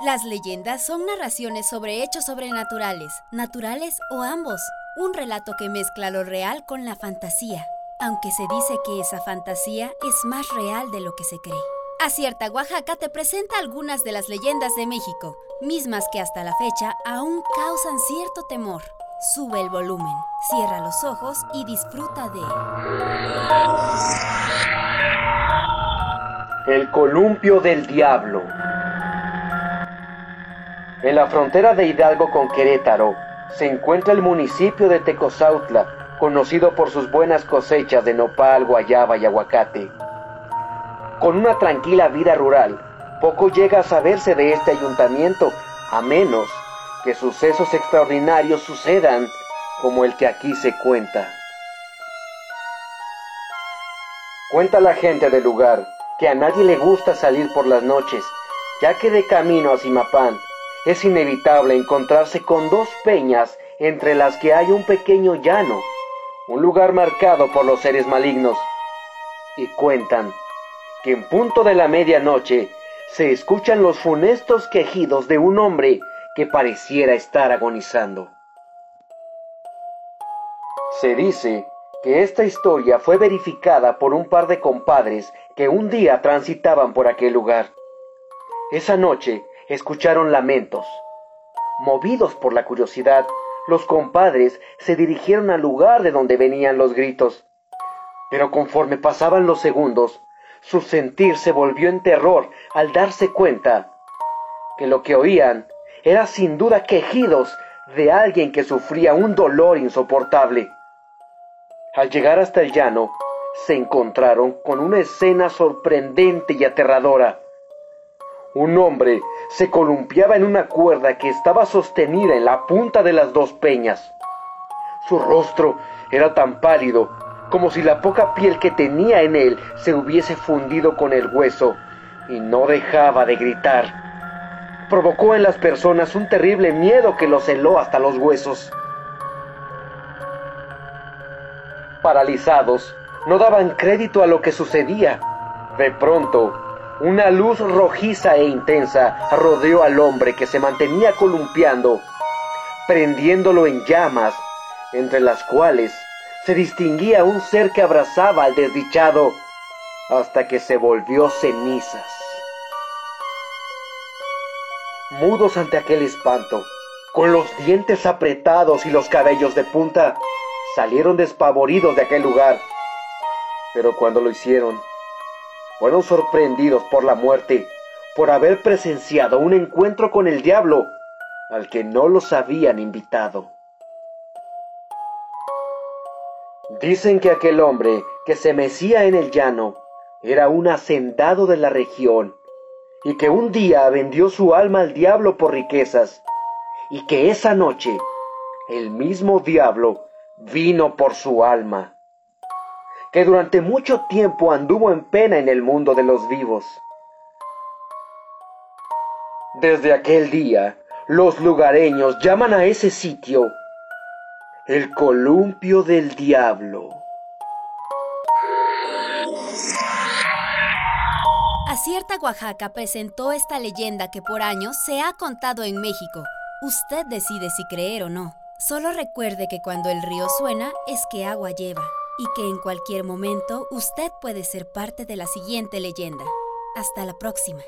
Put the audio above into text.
Las leyendas son narraciones sobre hechos sobrenaturales, naturales o ambos. Un relato que mezcla lo real con la fantasía, aunque se dice que esa fantasía es más real de lo que se cree. Acierta Oaxaca te presenta algunas de las leyendas de México, mismas que hasta la fecha aún causan cierto temor. Sube el volumen, cierra los ojos y disfruta de... El columpio del diablo. En la frontera de Hidalgo con Querétaro se encuentra el municipio de Tecozautla, conocido por sus buenas cosechas de nopal, guayaba y aguacate. Con una tranquila vida rural, poco llega a saberse de este ayuntamiento, a menos que sucesos extraordinarios sucedan como el que aquí se cuenta. Cuenta la gente del lugar que a nadie le gusta salir por las noches, ya que de camino a Simapán es inevitable encontrarse con dos peñas entre las que hay un pequeño llano, un lugar marcado por los seres malignos. Y cuentan que en punto de la medianoche se escuchan los funestos quejidos de un hombre que pareciera estar agonizando. Se dice que esta historia fue verificada por un par de compadres que un día transitaban por aquel lugar. Esa noche escucharon lamentos. Movidos por la curiosidad, los compadres se dirigieron al lugar de donde venían los gritos. Pero conforme pasaban los segundos, su sentir se volvió en terror al darse cuenta que lo que oían era sin duda quejidos de alguien que sufría un dolor insoportable. Al llegar hasta el llano, se encontraron con una escena sorprendente y aterradora. Un hombre se columpiaba en una cuerda que estaba sostenida en la punta de las dos peñas. Su rostro era tan pálido como si la poca piel que tenía en él se hubiese fundido con el hueso y no dejaba de gritar. Provocó en las personas un terrible miedo que los heló hasta los huesos. Paralizados, no daban crédito a lo que sucedía. De pronto, una luz rojiza e intensa rodeó al hombre que se mantenía columpiando, prendiéndolo en llamas, entre las cuales se distinguía un ser que abrazaba al desdichado hasta que se volvió cenizas. Mudos ante aquel espanto, con los dientes apretados y los cabellos de punta, salieron despavoridos de aquel lugar. Pero cuando lo hicieron, fueron sorprendidos por la muerte, por haber presenciado un encuentro con el diablo al que no los habían invitado. Dicen que aquel hombre que se mecía en el llano era un hacendado de la región y que un día vendió su alma al diablo por riquezas y que esa noche el mismo diablo vino por su alma, que durante mucho tiempo anduvo en pena en el mundo de los vivos. Desde aquel día, los lugareños llaman a ese sitio el columpio del diablo. Acierta Oaxaca presentó esta leyenda que por años se ha contado en México. Usted decide si creer o no. Solo recuerde que cuando el río suena es que agua lleva y que en cualquier momento usted puede ser parte de la siguiente leyenda. Hasta la próxima.